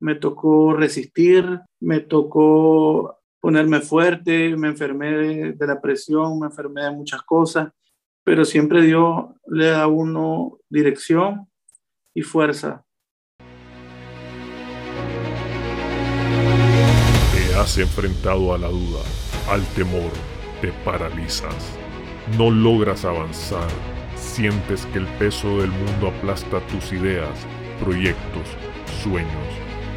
me tocó resistir, me tocó ponerme fuerte, me enfermé de, la presión, me enfermé de muchas cosas, pero siempre Dios le da a uno dirección y fuerza. Te has enfrentado a la duda, al temor, te paralizas, no logras avanzar, sientes que el peso del mundo aplasta tus ideas, proyectos, sueños,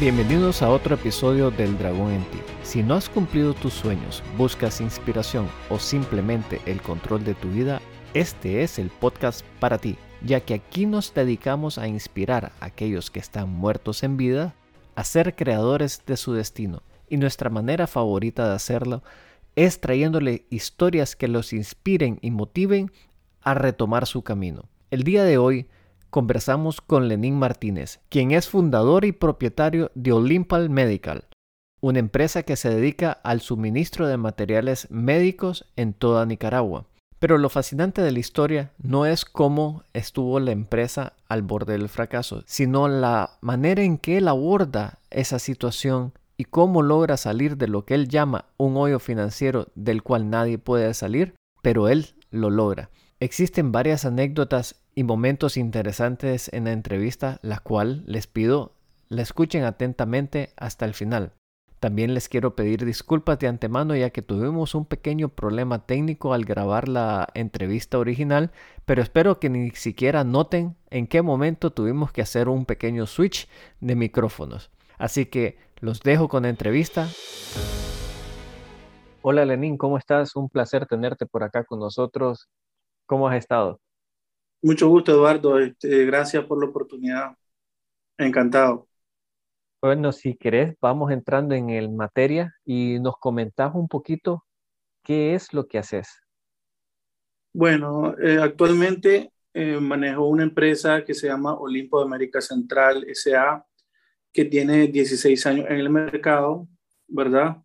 Bienvenidos a otro episodio del Dragón en ti. Si no has cumplido tus sueños, buscas inspiración o simplemente el control de tu vida, este es el podcast para ti, ya que aquí nos dedicamos a inspirar a aquellos que están muertos en vida a ser creadores de su destino. Y nuestra manera favorita de hacerlo es trayéndole historias que los inspiren y motiven a retomar su camino. El día de hoy conversamos con Lenín Martínez, quien es fundador y propietario de Olympal Medical, una empresa que se dedica al suministro de materiales médicos en toda Nicaragua. Pero lo fascinante de la historia no es cómo estuvo la empresa al borde del fracaso, sino la manera en que él aborda esa situación y cómo logra salir de lo que él llama un hoyo financiero del cual nadie puede salir, pero él lo logra. Existen varias anécdotas y momentos interesantes en la entrevista, la cual les pido la escuchen atentamente hasta el final. También les quiero pedir disculpas de antemano ya que tuvimos un pequeño problema técnico al grabar la entrevista original, pero espero que ni siquiera noten en qué momento tuvimos que hacer un pequeño switch de micrófonos. Así que los dejo con la entrevista. Hola Lenín, ¿cómo estás? Un placer tenerte por acá con nosotros. ¿Cómo has estado? Mucho gusto, Eduardo. Este, gracias por la oportunidad. Encantado. Bueno, si querés, vamos entrando en el materia y nos comentás un poquito qué es lo que haces. Bueno, eh, actualmente eh, manejo una empresa que se llama Olimpo de América Central SA, que tiene 16 años en el mercado, ¿verdad?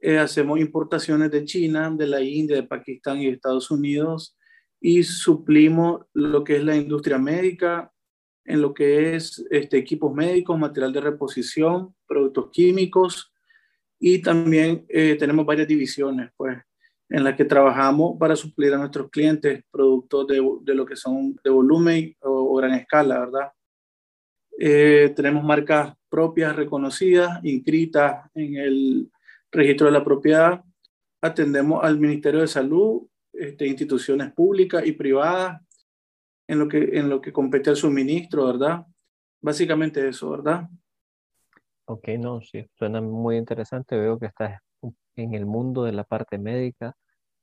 Eh, hacemos importaciones de China, de la India, de Pakistán y de Estados Unidos y suplimos lo que es la industria médica, en lo que es este, equipos médicos, material de reposición, productos químicos y también eh, tenemos varias divisiones, pues, en las que trabajamos para suplir a nuestros clientes productos de, de lo que son de volumen o, gran escala, ¿verdad? Eh, tenemos marcas propias reconocidas, inscritas en el registro de la propiedad. Atendemos al Ministerio de Salud, este, instituciones públicas y privadas, en lo que, en lo que compete al suministro, ¿verdad? Básicamente eso, ¿verdad? Ok, no, sí, suena muy interesante. Veo que estás en el mundo de la parte médica,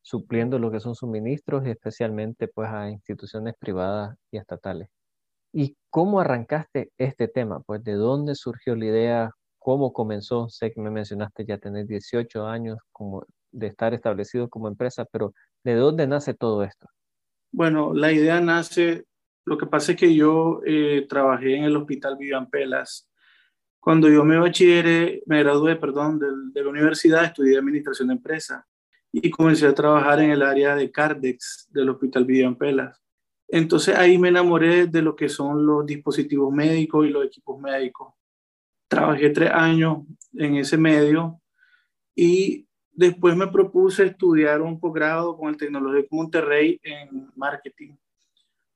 supliendo lo que son suministros especialmente pues a instituciones privadas y estatales. ¿Y cómo arrancaste este tema? Pues de dónde surgió la idea, cómo comenzó. Sé que me mencionaste ya tener 18 años como de estar establecido como empresa, pero ¿de dónde nace todo esto? Bueno, la idea nace, lo que pasa es que yo eh, trabajé en el Hospital Vivian Pelas. Cuando yo me bachilleré, me gradué, perdón, de, la universidad, estudié Administración de Empresas y comencé a trabajar en el área de Cardex del Hospital Vivian Pelas. Entonces ahí me enamoré de lo que son los dispositivos médicos y los equipos médicos. Trabajé tres años en ese medio y Después me propuse estudiar un posgrado con el Tecnológico Monterrey en marketing,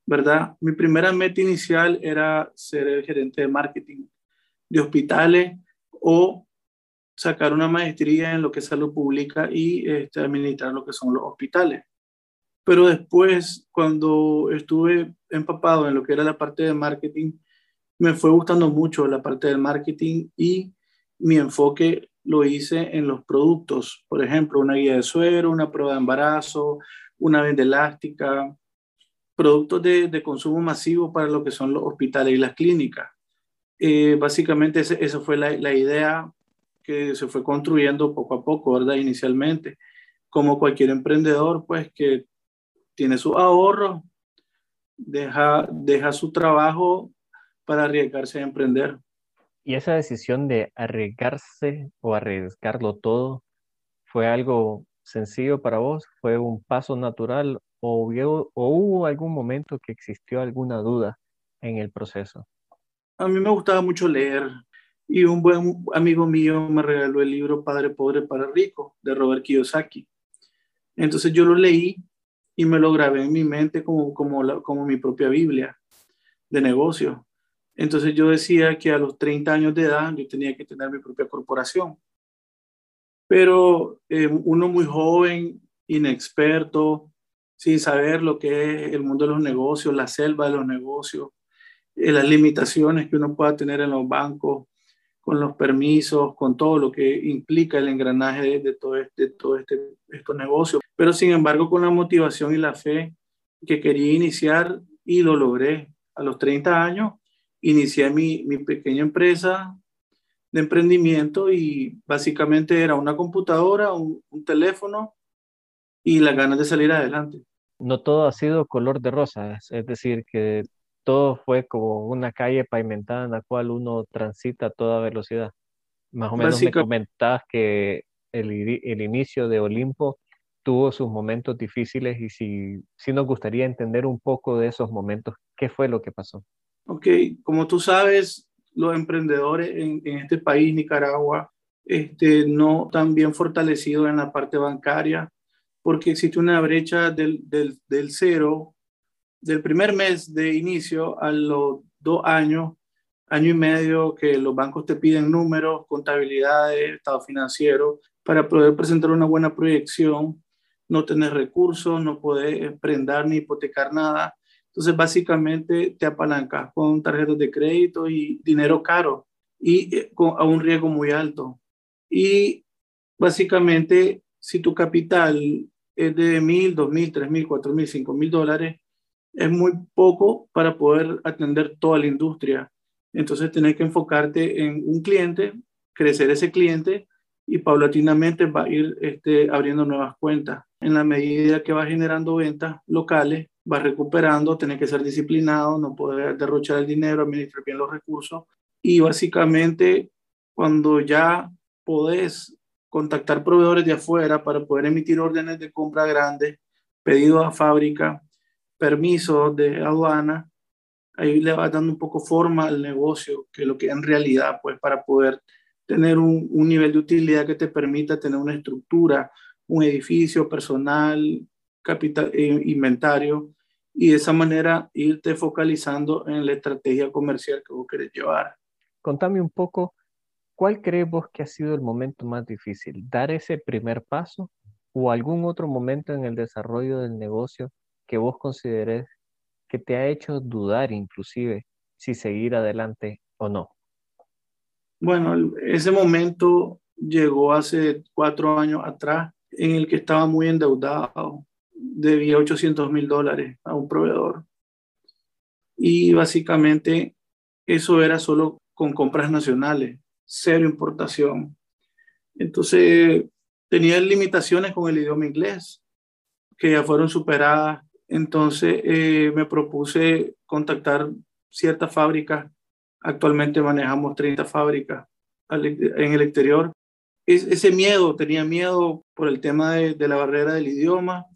¿verdad? Mi primera meta inicial era ser el gerente de marketing de hospitales o sacar una maestría en lo que es salud pública y este, administrar lo que son los hospitales. Pero después, cuando estuve empapado en lo que era la parte de marketing, me fue gustando mucho la parte del marketing y mi enfoque lo hice en los productos, por ejemplo, una guía de suero, una prueba de embarazo, una venda elástica, productos de, consumo masivo para lo que son los hospitales y las clínicas. Eh, básicamente esa fue la, idea que se fue construyendo poco a poco, ¿verdad? Inicialmente. como cualquier emprendedor, pues que tiene su ahorro, deja, deja su trabajo para arriesgarse a emprender. ¿Y esa decisión de arriesgarse o arriesgarlo todo fue algo sencillo para vos? ¿Fue un paso natural o hubo, algún momento que existió alguna duda en el proceso? A mí me gustaba mucho leer y un buen amigo mío me regaló el libro Padre Pobre para Rico de Robert Kiyosaki. Entonces yo lo leí y me lo grabé en mi mente como, como, como mi propia Biblia de negocio. Entonces yo decía que a los 30 años de edad yo tenía que tener mi propia corporación. Pero eh, uno muy joven, inexperto, sin saber lo que es el mundo de los negocios, la selva de los negocios, eh, las limitaciones que uno pueda tener en los bancos, con los permisos, con todo lo que implica el engranaje de, todo, este, todo este, estos negocios. Pero sin embargo, con la motivación y la fe que quería iniciar y lo logré. A los 30 años, inicié mi, mi pequeña empresa de emprendimiento y básicamente era una computadora, un, un teléfono y las ganas de salir adelante. No todo ha sido color de rosas, es decir, que todo fue como una calle pavimentada en la cual uno transita a toda velocidad. Más o menos me comentabas que el, el, inicio de Olimpo tuvo sus momentos difíciles y si, si nos gustaría entender un poco de esos momentos, ¿qué fue lo que pasó? Ok, como tú sabes, los emprendedores en, en este país, Nicaragua, este, no tan bien fortalecidos en la parte bancaria, porque existe una brecha del, del, del cero, del primer mes de inicio a los dos años, año y medio, que los bancos te piden números, contabilidades, estado financiero, para poder presentar una buena proyección, no tener recursos, no poder prendar ni hipotecar nada. Entonces, básicamente te apalancas con tarjetas de crédito y dinero caro y eh, a un riesgo muy alto. Y básicamente, si tu capital es de mil, dos mil, tres mil, cuatro mil, cinco mil dólares, es muy poco para poder atender toda la industria. Entonces, tienes que enfocarte en un cliente, crecer ese cliente y paulatinamente va a ir este, abriendo nuevas cuentas. En la medida que va generando ventas locales, va recuperando, tener que ser disciplinado, no poder derrochar el dinero, administrar bien los recursos. Y básicamente, cuando ya podés contactar proveedores de afuera para poder emitir órdenes de compra grandes, pedidos a fábrica, permisos de aduana, ahí le va dando un poco forma al negocio, que lo que en realidad, pues para poder tener un, un nivel de utilidad que te permita tener una estructura, un edificio, personal, capital, eh, inventario, y de esa manera irte focalizando en la estrategia comercial que vos querés llevar. Contame un poco, ¿cuál crees vos que ha sido el momento más difícil? ¿Dar ese primer paso o algún otro momento en el desarrollo del negocio que vos consideres que te ha hecho dudar inclusive si seguir adelante o no? Bueno, ese momento llegó hace cuatro años atrás en el que estaba muy endeudado debía 800 mil dólares a un proveedor. Y básicamente eso era solo con compras nacionales, cero importación. Entonces tenía limitaciones con el idioma inglés que ya fueron superadas. Entonces eh, me propuse contactar ciertas fábricas. Actualmente manejamos 30 fábricas en el exterior. ese miedo, tenía miedo por el tema de la barrera del idioma,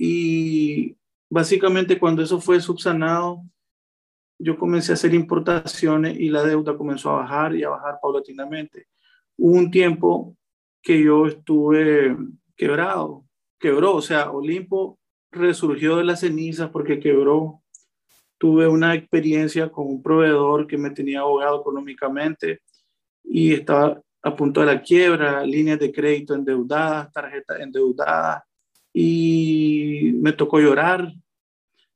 y básicamente cuando eso fue subsanado, yo comencé a hacer importaciones y la deuda comenzó a bajar y a bajar paulatinamente. Hubo un tiempo que yo estuve quebrado, quebró, o sea, Olimpo resurgió de las cenizas porque quebró. Tuve una experiencia con un proveedor que me tenía abogado económicamente y estaba a punto de la quiebra, líneas de crédito endeudadas, tarjetas endeudadas, y me tocó llorar,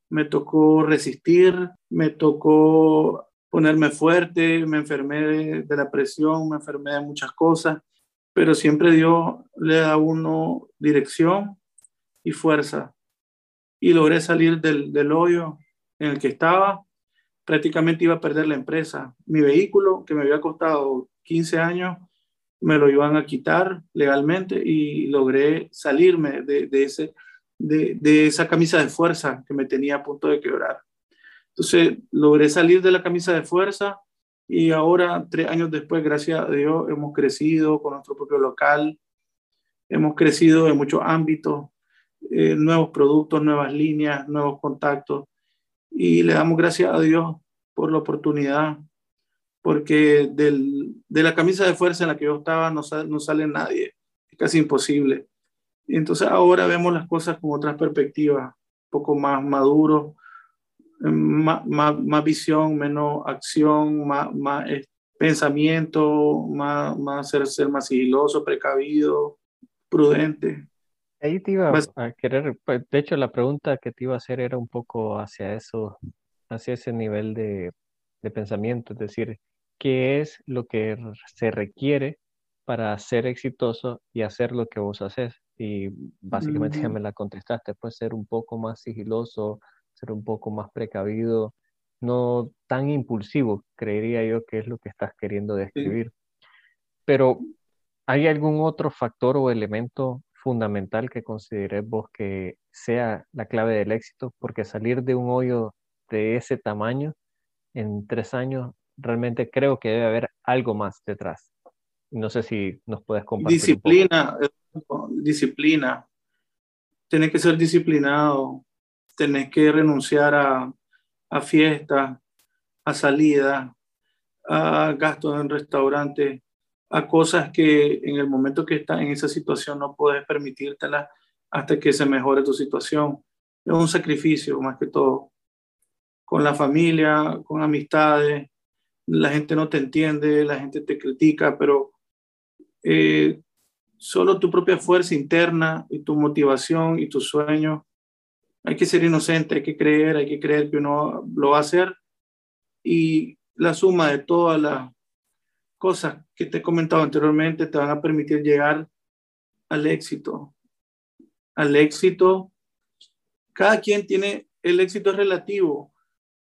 me tocó resistir, me tocó ponerme fuerte, me enfermé de, la presión, me enfermé de muchas cosas, pero siempre Dios le da a uno dirección y fuerza. Y logré salir del, del hoyo en el que estaba. Prácticamente iba a perder la empresa. Mi vehículo, que me había costado 15 años, me lo iban a quitar legalmente y logré salirme de, ese, de, esa camisa de fuerza que me tenía a punto de quebrar. Entonces logré salir de la camisa de fuerza y ahora, tres años después, gracias a Dios, hemos crecido con nuestro propio local, hemos crecido en muchos ámbitos, eh, nuevos productos, nuevas líneas, nuevos contactos y le damos gracias a Dios por la oportunidad porque del, de la camisa de fuerza en la que yo estaba no, no sale nadie, es casi imposible. Y entonces ahora vemos las cosas con otras perspectivas, un poco más maduro, más, más, más visión, menos acción, más, más pensamiento, más, más ser, ser más sigiloso, precavido, prudente. Ahí te iba a querer, pues, de hecho la pregunta que te iba a hacer era un poco hacia eso, hacia ese nivel de, de pensamiento, es decir, qué es lo que se requiere para ser exitoso y hacer lo que vos haces. Y básicamente ya me la contestaste, pues ser un poco más sigiloso, ser un poco más precavido, no tan impulsivo, creería yo que es lo que estás queriendo describir. Pero, ¿hay algún otro factor o elemento fundamental que consideres vos que sea la clave del éxito? Porque salir de un hoyo de ese tamaño en tres años realmente creo que debe haber algo más detrás. No sé si nos puedes compartir. Disciplina, disciplina. Tienes que ser disciplinado, tenés que renunciar a, a fiestas, a salidas, a gastos en restaurantes, a cosas que en el momento que estás en esa situación no puedes permitírtelas hasta que se mejore tu situación. Es un sacrificio más que todo. Con la familia, con amistades, la gente no te entiende, la gente te critica, pero eh, solo tu propia fuerza interna y tu motivación y tu sueño. Hay que ser inocente, hay que creer, hay que creer que uno lo va a hacer y la suma de todas las cosas que te he comentado anteriormente te van a permitir llegar al éxito. Al éxito, cada quien tiene, el éxito relativo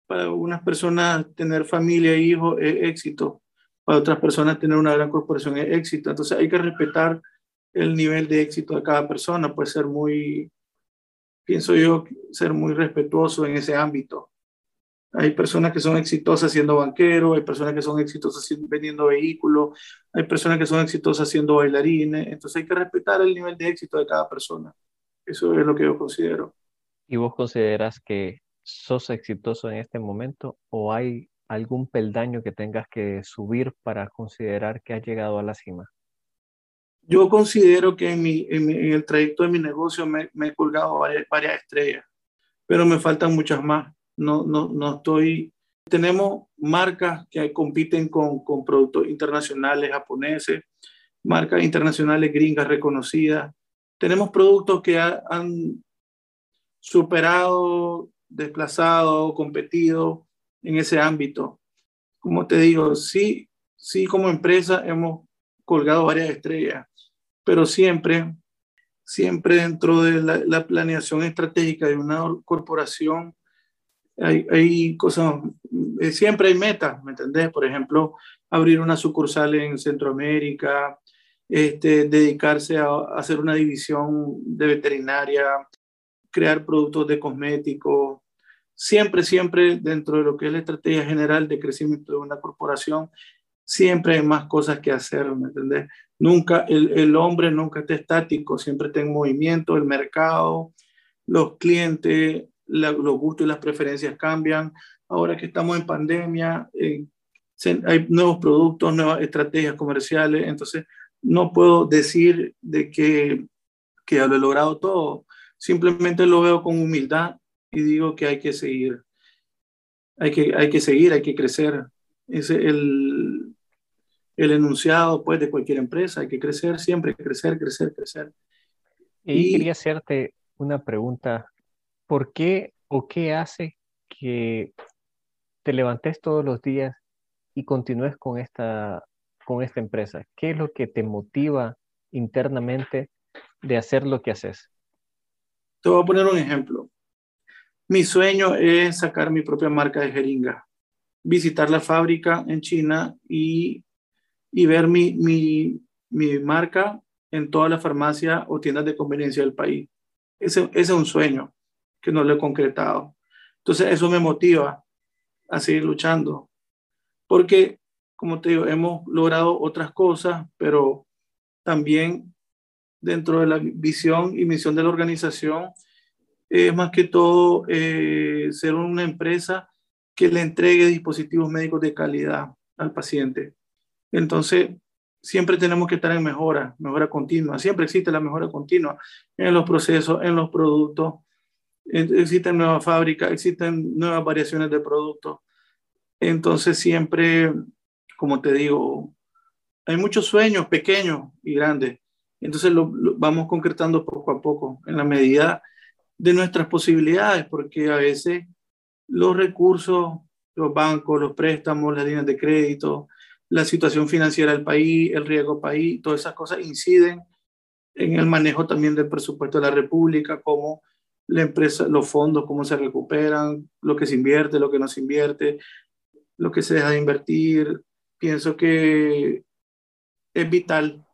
para unas personas tener familia e hijos es éxito, para otras personas tener una gran corporación es éxito. Entonces hay que respetar el nivel de éxito de cada persona, puede ser muy, pienso yo, ser muy respetuoso en ese ámbito. Hay personas que son exitosas siendo banquero, hay personas que son exitosas vendiendo vehículos, hay personas que son exitosas siendo bailarines, entonces hay que respetar el nivel de éxito de cada persona. Eso es lo que yo considero. ¿Y vos consideras que sos exitoso en este momento o hay algún peldaño que tengas que subir para considerar que has llegado a la cima? Yo considero que en, el trayecto de mi negocio me, he colgado varias, estrellas, pero me faltan muchas más. No, no, no estoy... Tenemos marcas que compiten con productos internacionales japoneses, marcas internacionales gringas reconocidas. Tenemos productos que han superado desplazado, competido en ese ámbito. Como te digo, sí, sí como empresa hemos colgado varias estrellas, pero siempre, siempre dentro de la, planeación estratégica de una corporación hay, cosas, eh, siempre hay metas, ¿me entendés? Por ejemplo, abrir una sucursal en Centroamérica, este, dedicarse a hacer una división de veterinaria, crear productos de cosméticos, siempre, siempre dentro de lo que es la estrategia general de crecimiento de una corporación, siempre hay más cosas que hacer, ¿me entendés? Nunca, el, el hombre nunca está estático, siempre está en movimiento, el mercado, los clientes, los gustos y las preferencias cambian. Ahora que estamos en pandemia, eh, hay nuevos productos, nuevas estrategias comerciales, entonces no puedo decir de que, que ya lo he logrado todo simplemente lo veo con humildad y digo que hay que seguir. Hay que, hay que seguir, hay que crecer. Es el, el enunciado pues, de cualquier empresa. Hay que crecer siempre, crecer, crecer, crecer. Y, quería hacerte una pregunta. ¿Por qué o qué hace que te levantes todos los días y continúes con esta, con esta empresa? ¿Qué es lo que te motiva internamente de hacer lo que haces? Te voy a poner un ejemplo. Mi sueño es sacar mi propia marca de jeringa, visitar la fábrica en China y, y ver mi, mi, mi marca en todas las farmacias o tiendas de conveniencia del país. Ese, ese es un sueño que no lo he concretado. Entonces, eso me motiva a seguir luchando. Porque, como te digo, hemos logrado otras cosas, pero también dentro de la visión y misión de la organización es más que todo eh, ser una empresa que le entregue dispositivos médicos de calidad al paciente. Entonces, siempre tenemos que estar en mejora, mejora continua. Siempre existe la mejora continua en los procesos, en los productos. Existen nuevas fábricas, existen nuevas variaciones de productos. Entonces, siempre, como te digo, hay muchos sueños pequeños y grandes. Entonces, lo, vamos concretando poco a poco, en la medida de nuestras posibilidades, porque a veces los recursos, los bancos, los préstamos, las líneas de crédito, la situación financiera del país, el riesgo país, todas esas cosas inciden en el manejo también del presupuesto de la República, cómo la empresa, los fondos, cómo se recuperan, lo que se invierte, lo que no se invierte, lo que se deja de invertir. Pienso que es vital.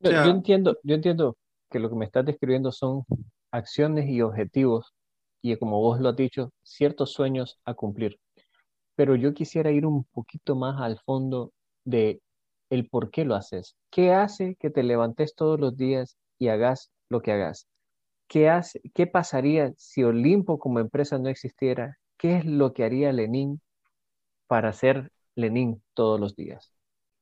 Yo entiendo, yo entiendo que lo que me estás describiendo son acciones y objetivos y como vos lo has dicho, ciertos sueños a cumplir. Pero yo quisiera ir un poquito más al fondo de el por qué lo haces. ¿Qué hace que te levantes todos los días y hagas lo que hagas? ¿Qué, hace, qué pasaría si Olimpo como empresa no existiera? ¿Qué es lo que haría Lenin para ser Lenin todos los días?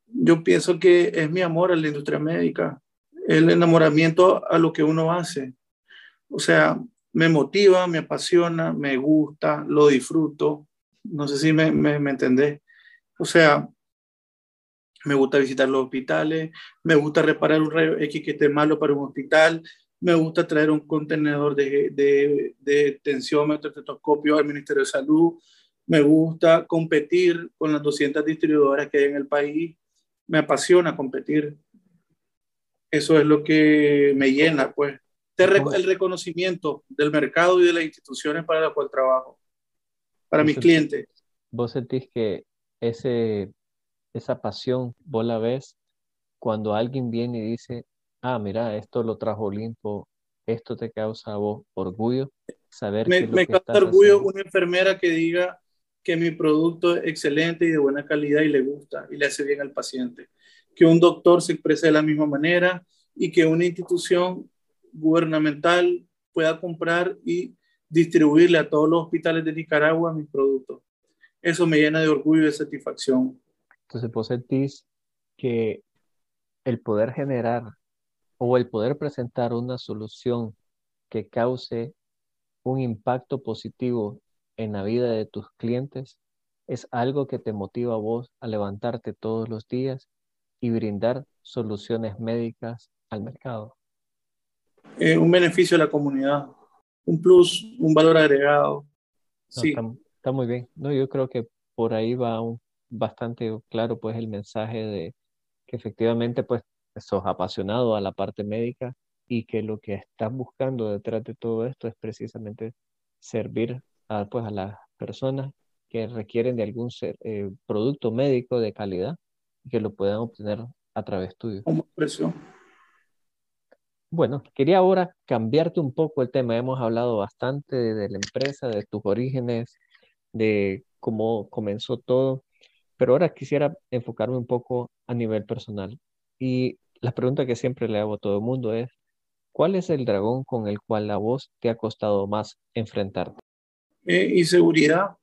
Yo pienso que es mi amor a la industria médica, el enamoramiento a lo que uno hace. O sea, me motiva, me apasiona, me gusta, lo disfruto. No sé si me, me, me entendés. O sea, me gusta visitar los hospitales, me gusta reparar un rayo X que esté malo para un hospital, me gusta traer un contenedor de, de, de tensiómetro, al Ministerio de Salud, me gusta competir con las 200 distribuidoras que hay en el país, me apasiona competir. Eso es lo que me llena, pues el reconocimiento del mercado y de las instituciones para las cuales trabajo, para mis clientes. ¿Vos sentís que ese, esa pasión vos la ves cuando alguien viene y dice, ah, mira, esto lo trajo Olimpo, esto te causa a vos orgullo? Saber me, me causa orgullo una enfermera que diga que mi producto es excelente y de buena calidad y le gusta y le hace bien al paciente. Que un doctor se exprese de la misma manera y que una institución gubernamental pueda comprar y distribuirle a todos los hospitales de Nicaragua mis productos. Eso me llena de orgullo y de satisfacción. Entonces, vos sentís que el poder generar o el poder presentar una solución que cause un impacto positivo en la vida de tus clientes es algo que te motiva a vos a levantarte todos los días y brindar soluciones médicas al mercado. Eh, un beneficio a la comunidad, un plus, un valor agregado. sí. Está, muy bien. No, yo creo que por ahí va un, bastante claro pues el mensaje de que efectivamente pues sos apasionado a la parte médica y que lo que estás buscando detrás de todo esto es precisamente servir a, pues, a las personas que requieren de algún eh, producto médico de calidad y que lo puedan obtener a través tuyo. Como presión. Bueno, quería ahora cambiarte un poco el tema. Hemos hablado bastante de, la empresa, de tus orígenes, de cómo comenzó todo, pero ahora quisiera enfocarme un poco a nivel personal. Y la pregunta que siempre le hago a todo el mundo es, ¿cuál es el dragón con el cual la voz te ha costado más enfrentarte? Eh, inseguridad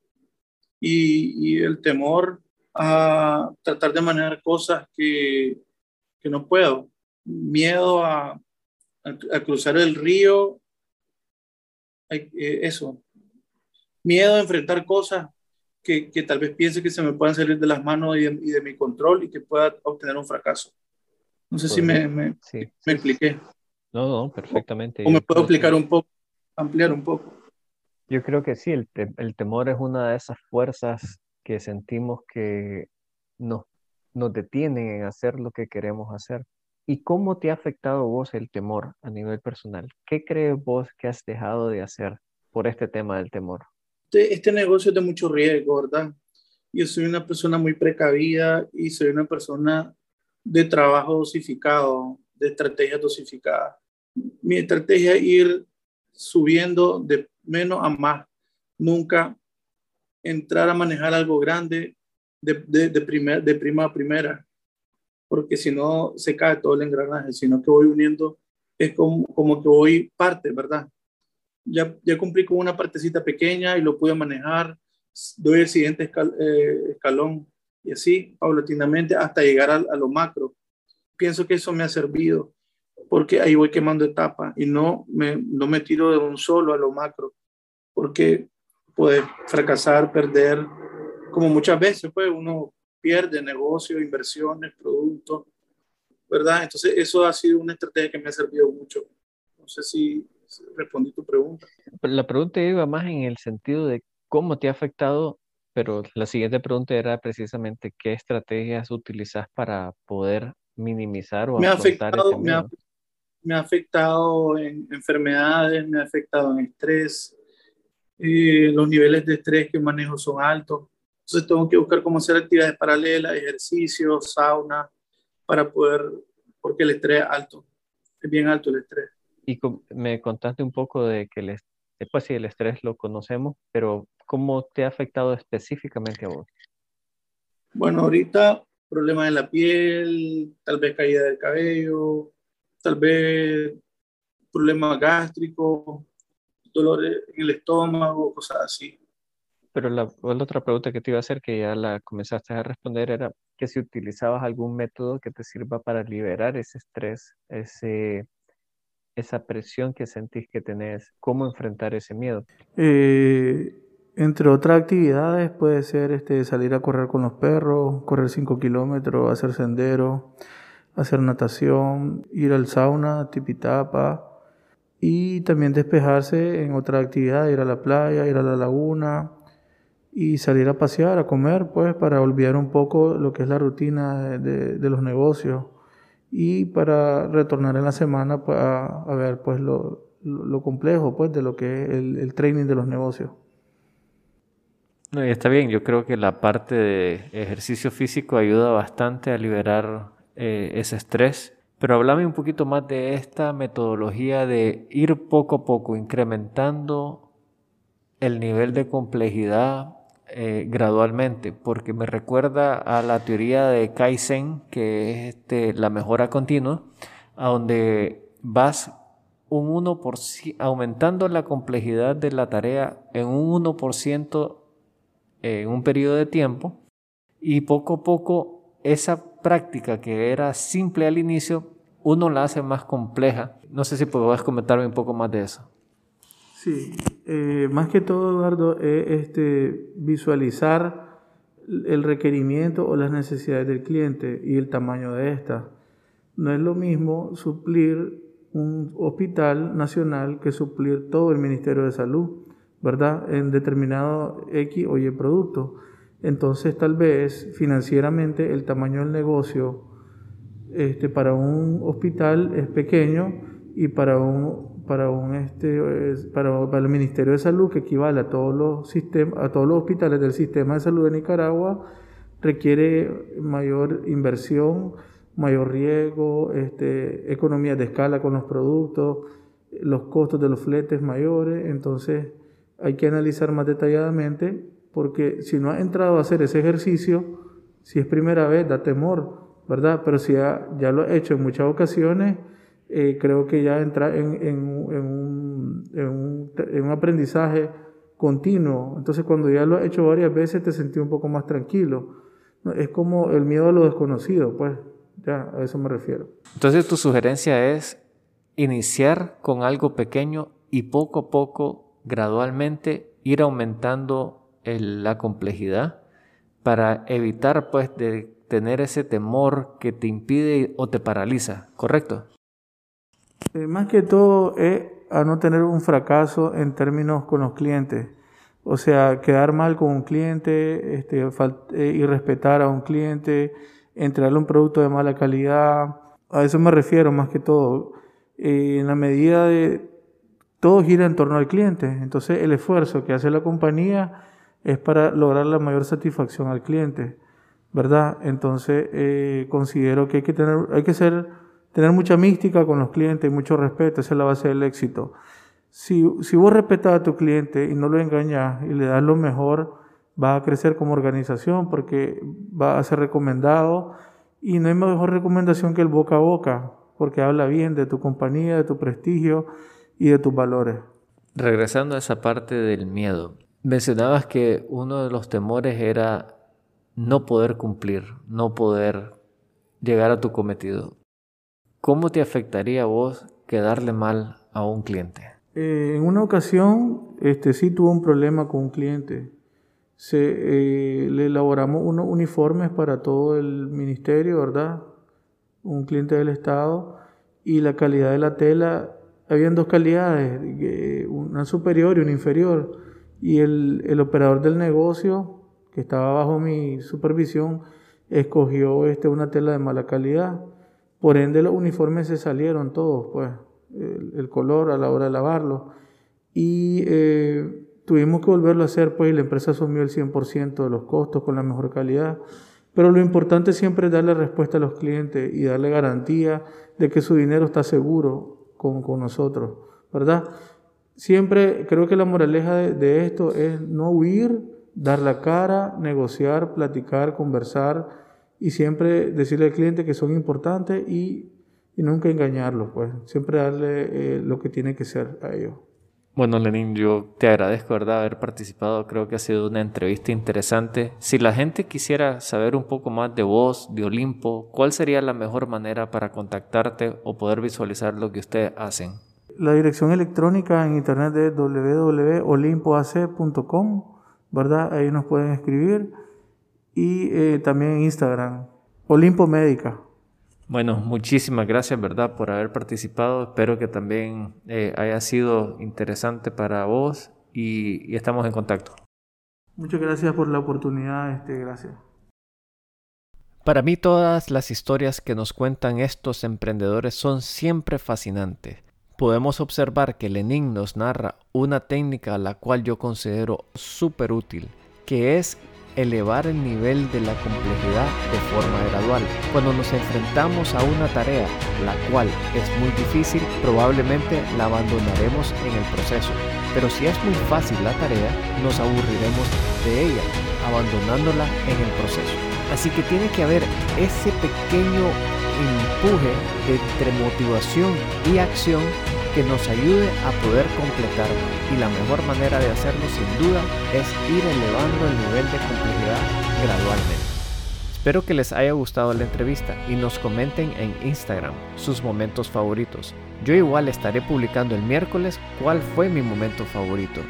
y, y, el temor a tratar de manejar cosas que, que no puedo. Miedo a, a, cruzar el río, eh, eso, miedo a enfrentar cosas que, que, tal vez piense que se me puedan salir de las manos y de, mi control y que pueda obtener un fracaso. No sé si me, me, me, expliqué. No, no, perfectamente. O, me puedo explicar un poco, ampliar un poco. Yo creo que sí, el, temor es una de esas fuerzas que sentimos que nos, nos detienen en hacer lo que queremos hacer. ¿Y cómo te ha afectado vos el temor a nivel personal? ¿Qué crees vos que has dejado de hacer por este tema del temor? Este, este negocio es de mucho riesgo, ¿verdad? Yo soy una persona muy precavida y soy una persona de trabajo dosificado, de estrategia dosificada. Mi estrategia es ir subiendo de menos a más, nunca entrar a manejar algo grande de, de, primer, de prima a primera, porque si no se cae todo el engranaje, sino que voy uniendo, es como, como que voy parte, ¿verdad? Ya, ya cumplí con una partecita pequeña y lo pude manejar, doy el siguiente eh, escalón y así paulatinamente hasta llegar a, a, lo macro. Pienso que eso me ha servido porque ahí voy quemando etapas y no me, no me tiro de un solo a lo macro, porque puede fracasar, perder, como muchas veces, pues uno pierde negocio, inversiones, productos, ¿verdad? Entonces eso ha sido una estrategia que me ha servido mucho. No sé si respondí tu pregunta. La pregunta iba más en el sentido de cómo te ha afectado, pero la siguiente pregunta era precisamente qué estrategias utilizas para poder minimizar o me ha afectado, me ha, me ha, afectado en enfermedades, me ha afectado en estrés, eh, los niveles de estrés que manejo son altos, entonces tengo que buscar cómo hacer actividades paralelas, ejercicios, sauna, para poder, porque el estrés es alto, es bien alto el estrés. Y me contaste un poco de que el, pues sí, el estrés lo conocemos, pero ¿cómo te ha afectado específicamente a vos? Bueno, ahorita problemas en la piel, tal vez caída del cabello, tal vez problemas gástricos, dolores en el estómago, cosas así. Pero la, la, otra pregunta que te iba a hacer, que ya la comenzaste a responder, era que si utilizabas algún método que te sirva para liberar ese estrés, ese, esa presión que sentís que tenés, cómo enfrentar ese miedo. Eh, entre otras actividades puede ser este, salir a correr con los perros, correr 5 kilómetros, hacer sendero, hacer natación, ir al sauna, tipitapa y también despejarse en otra actividad, ir a la playa, ir a la laguna y salir a pasear, a comer, pues para olvidar un poco lo que es la rutina de, de los negocios y para retornar en la semana pues, a, ver pues lo, lo, complejo pues de lo que es el, training de los negocios. Está bien, yo creo que la parte de ejercicio físico ayuda bastante a liberar eh, ese estrés. Pero háblame un poquito más de esta metodología de ir poco a poco incrementando el nivel de complejidad eh, gradualmente, porque me recuerda a la teoría de Kaizen, que es este, la mejora continua, a donde vas un 1%, aumentando la complejidad de la tarea en un 1% en un periodo de tiempo y poco a poco esa práctica que era simple al inicio, uno la hace más compleja. No sé si puedes comentarme un poco más de eso. Sí, eh, más que todo, Eduardo, es este, visualizar el requerimiento o las necesidades del cliente y el tamaño de esta. No es lo mismo suplir un hospital nacional que suplir todo el Ministerio de Salud, ¿verdad? En determinado X o Y producto. Entonces, tal vez financieramente el tamaño del negocio este, para un hospital es pequeño y para un, para un este, para, para, el Ministerio de Salud, que equivale a todos los sistemas, a todos los hospitales del sistema de salud de Nicaragua, requiere mayor inversión, mayor riesgo, este, economías de escala con los productos, los costos de los fletes mayores, entonces hay que analizar más detalladamente porque si no has entrado a hacer ese ejercicio, si es primera vez, da temor, ¿verdad? Pero si ya, ya lo he hecho en muchas ocasiones, eh, creo que ya entra en, en, en, un, un, en, un, aprendizaje continuo. Entonces cuando ya lo has hecho varias veces te sentí un poco más tranquilo. Es como el miedo a lo desconocido, pues ya a eso me refiero. Entonces tu sugerencia es iniciar con algo pequeño y poco a poco, gradualmente, ir aumentando la complejidad para evitar pues de tener ese temor que te impide o te paraliza, ¿correcto? Eh, más que todo es a no tener un fracaso en términos con los clientes. O sea, quedar mal con un cliente, este, eh, irrespetar a un cliente, entregarle un producto de mala calidad. A eso me refiero más que todo. Eh, en la medida de todo gira en torno al cliente. Entonces el esfuerzo que hace la compañía es para lograr la mayor satisfacción al cliente. ¿verdad? Entonces eh, considero que hay que tener, hay que ser, tener mucha mística con los clientes y mucho respeto, esa es la base del éxito. Si, si vos respetas a tu cliente y no lo engañas y le das lo mejor, va a crecer como organización porque va a ser recomendado y no hay mejor recomendación que el boca a boca, porque habla bien de tu compañía, de tu prestigio y de tus valores. Regresando a esa parte del miedo, mencionabas que uno de los temores era no poder cumplir, no poder llegar a tu cometido. ¿Cómo te afectaría a vos quedarle mal a un cliente? Eh, en una ocasión, este, sí tuve un problema con un cliente. Se, eh, le elaboramos unos uniformes para todo el ministerio, ¿verdad? Un cliente del Estado. Y la calidad de la tela, habían dos calidades, una superior y una inferior. Y el, el operador del negocio que estaba bajo mi supervisión, escogió este, una tela de mala calidad. Por ende, los uniformes se salieron todos, pues, el, color a la hora de lavarlo. Y eh, tuvimos que volverlo a hacer, pues, la empresa asumió el 100% de los costos con la mejor calidad. Pero lo importante siempre es darle respuesta a los clientes y darle garantía de que su dinero está seguro con, con nosotros, ¿verdad? Siempre creo que la moraleja de, esto es no huir dar la cara, negociar, platicar, conversar y siempre decirle al cliente que son importantes y, nunca engañarlos, pues siempre darle eh, lo que tiene que ser a ellos. Bueno, Lenin, yo te agradezco, ¿verdad?, haber participado. Creo que ha sido una entrevista interesante. Si la gente quisiera saber un poco más de vos, de Olimpo, ¿cuál sería la mejor manera para contactarte o poder visualizar lo que ustedes hacen? La dirección electrónica en internet es www.olimpoac.com ¿verdad? Ahí nos pueden escribir. Y eh, también en Instagram, Olimpo Médica. Bueno, muchísimas gracias, ¿verdad?, por haber participado. Espero que también eh, haya sido interesante para vos y, y, estamos en contacto. Muchas gracias por la oportunidad, este, gracias. Para mí todas las historias que nos cuentan estos emprendedores son siempre fascinantes podemos observar que Lenin nos narra una técnica a la cual yo considero súper útil, que es elevar el nivel de la complejidad de forma gradual. Cuando nos enfrentamos a una tarea la cual es muy difícil, probablemente la abandonaremos en el proceso. Pero si es muy fácil la tarea, nos aburriremos de ella, abandonándola en el proceso. Así que tiene que haber ese pequeño empuje entre motivación y acción que nos ayude a poder completar y la mejor manera de hacerlo sin duda es ir elevando el nivel de complejidad gradualmente. Espero que les haya gustado la entrevista y nos comenten en Instagram sus momentos favoritos. Yo igual estaré publicando el miércoles cuál fue mi momento favorito.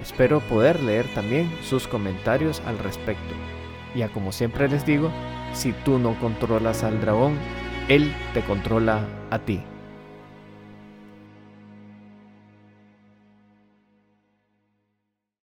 Espero poder leer también sus comentarios al respecto. Ya como siempre les digo, si tú no controlas al dragón, él te controla a ti.